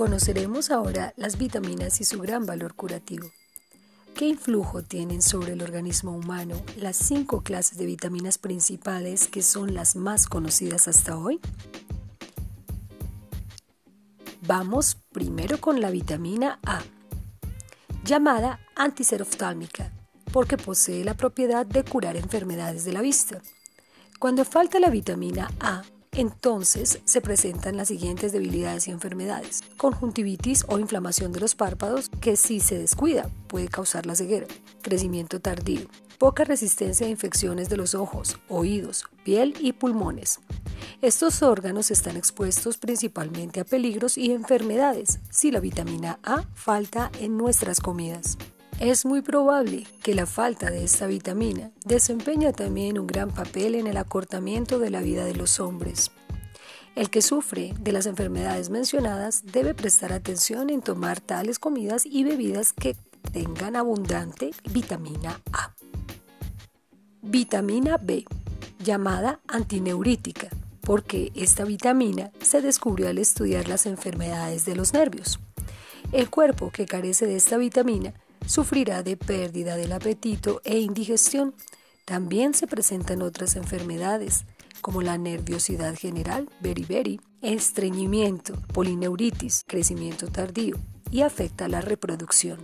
Conoceremos ahora las vitaminas y su gran valor curativo. ¿Qué influjo tienen sobre el organismo humano las cinco clases de vitaminas principales que son las más conocidas hasta hoy? Vamos primero con la vitamina A, llamada antiseroftálmica, porque posee la propiedad de curar enfermedades de la vista. Cuando falta la vitamina A, entonces se presentan las siguientes debilidades y enfermedades. Conjuntivitis o inflamación de los párpados que si se descuida puede causar la ceguera. Crecimiento tardío. Poca resistencia a infecciones de los ojos, oídos, piel y pulmones. Estos órganos están expuestos principalmente a peligros y enfermedades si la vitamina A falta en nuestras comidas. Es muy probable que la falta de esta vitamina desempeña también un gran papel en el acortamiento de la vida de los hombres. El que sufre de las enfermedades mencionadas debe prestar atención en tomar tales comidas y bebidas que tengan abundante vitamina A. Vitamina B, llamada antineurítica, porque esta vitamina se descubrió al estudiar las enfermedades de los nervios. El cuerpo que carece de esta vitamina sufrirá de pérdida del apetito e indigestión. También se presentan otras enfermedades como la nerviosidad general, beriberi, estreñimiento, polineuritis, crecimiento tardío y afecta la reproducción.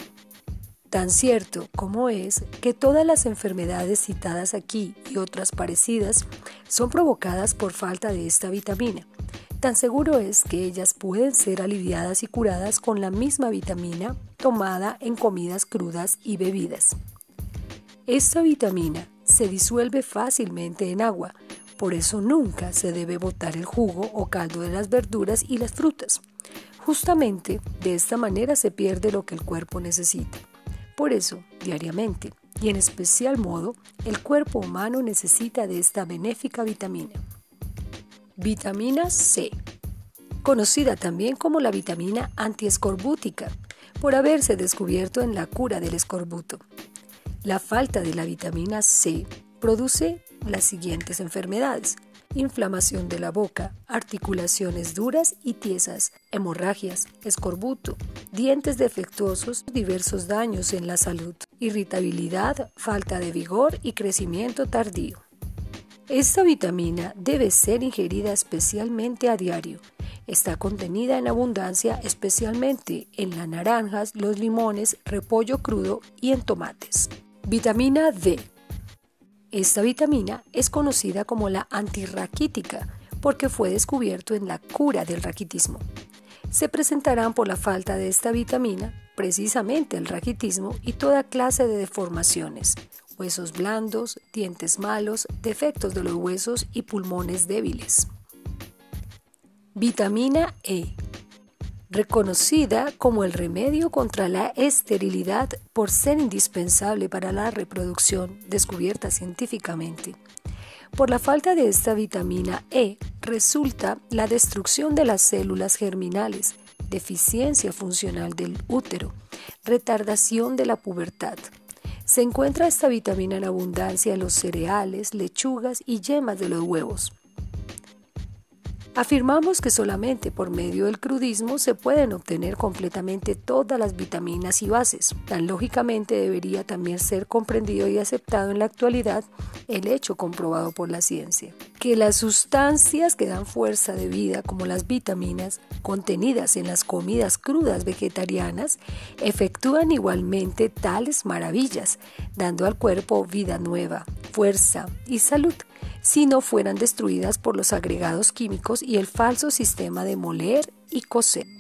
Tan cierto como es que todas las enfermedades citadas aquí y otras parecidas son provocadas por falta de esta vitamina. Tan seguro es que ellas pueden ser aliviadas y curadas con la misma vitamina tomada en comidas crudas y bebidas. Esta vitamina se disuelve fácilmente en agua, por eso nunca se debe botar el jugo o caldo de las verduras y las frutas. Justamente de esta manera se pierde lo que el cuerpo necesita. Por eso, diariamente, y en especial modo, el cuerpo humano necesita de esta benéfica vitamina. Vitamina C, conocida también como la vitamina antiescorbútica, por haberse descubierto en la cura del escorbuto. La falta de la vitamina C produce las siguientes enfermedades. Inflamación de la boca, articulaciones duras y tiesas, hemorragias, escorbuto, dientes defectuosos, diversos daños en la salud, irritabilidad, falta de vigor y crecimiento tardío. Esta vitamina debe ser ingerida especialmente a diario. Está contenida en abundancia especialmente en las naranjas, los limones, repollo crudo y en tomates. Vitamina D. Esta vitamina es conocida como la antirraquítica porque fue descubierto en la cura del raquitismo. Se presentarán por la falta de esta vitamina precisamente el raquitismo y toda clase de deformaciones, huesos blandos, dientes malos, defectos de los huesos y pulmones débiles. Vitamina E, reconocida como el remedio contra la esterilidad por ser indispensable para la reproducción, descubierta científicamente. Por la falta de esta vitamina E resulta la destrucción de las células germinales, deficiencia funcional del útero, retardación de la pubertad, se encuentra esta vitamina en abundancia en los cereales, lechugas y yemas de los huevos. Afirmamos que solamente por medio del crudismo se pueden obtener completamente todas las vitaminas y bases. Tan lógicamente debería también ser comprendido y aceptado en la actualidad el hecho comprobado por la ciencia, que las sustancias que dan fuerza de vida como las vitaminas contenidas en las comidas crudas vegetarianas efectúan igualmente tales maravillas, dando al cuerpo vida nueva, fuerza y salud si no fueran destruidas por los agregados químicos y el falso sistema de moler y coser.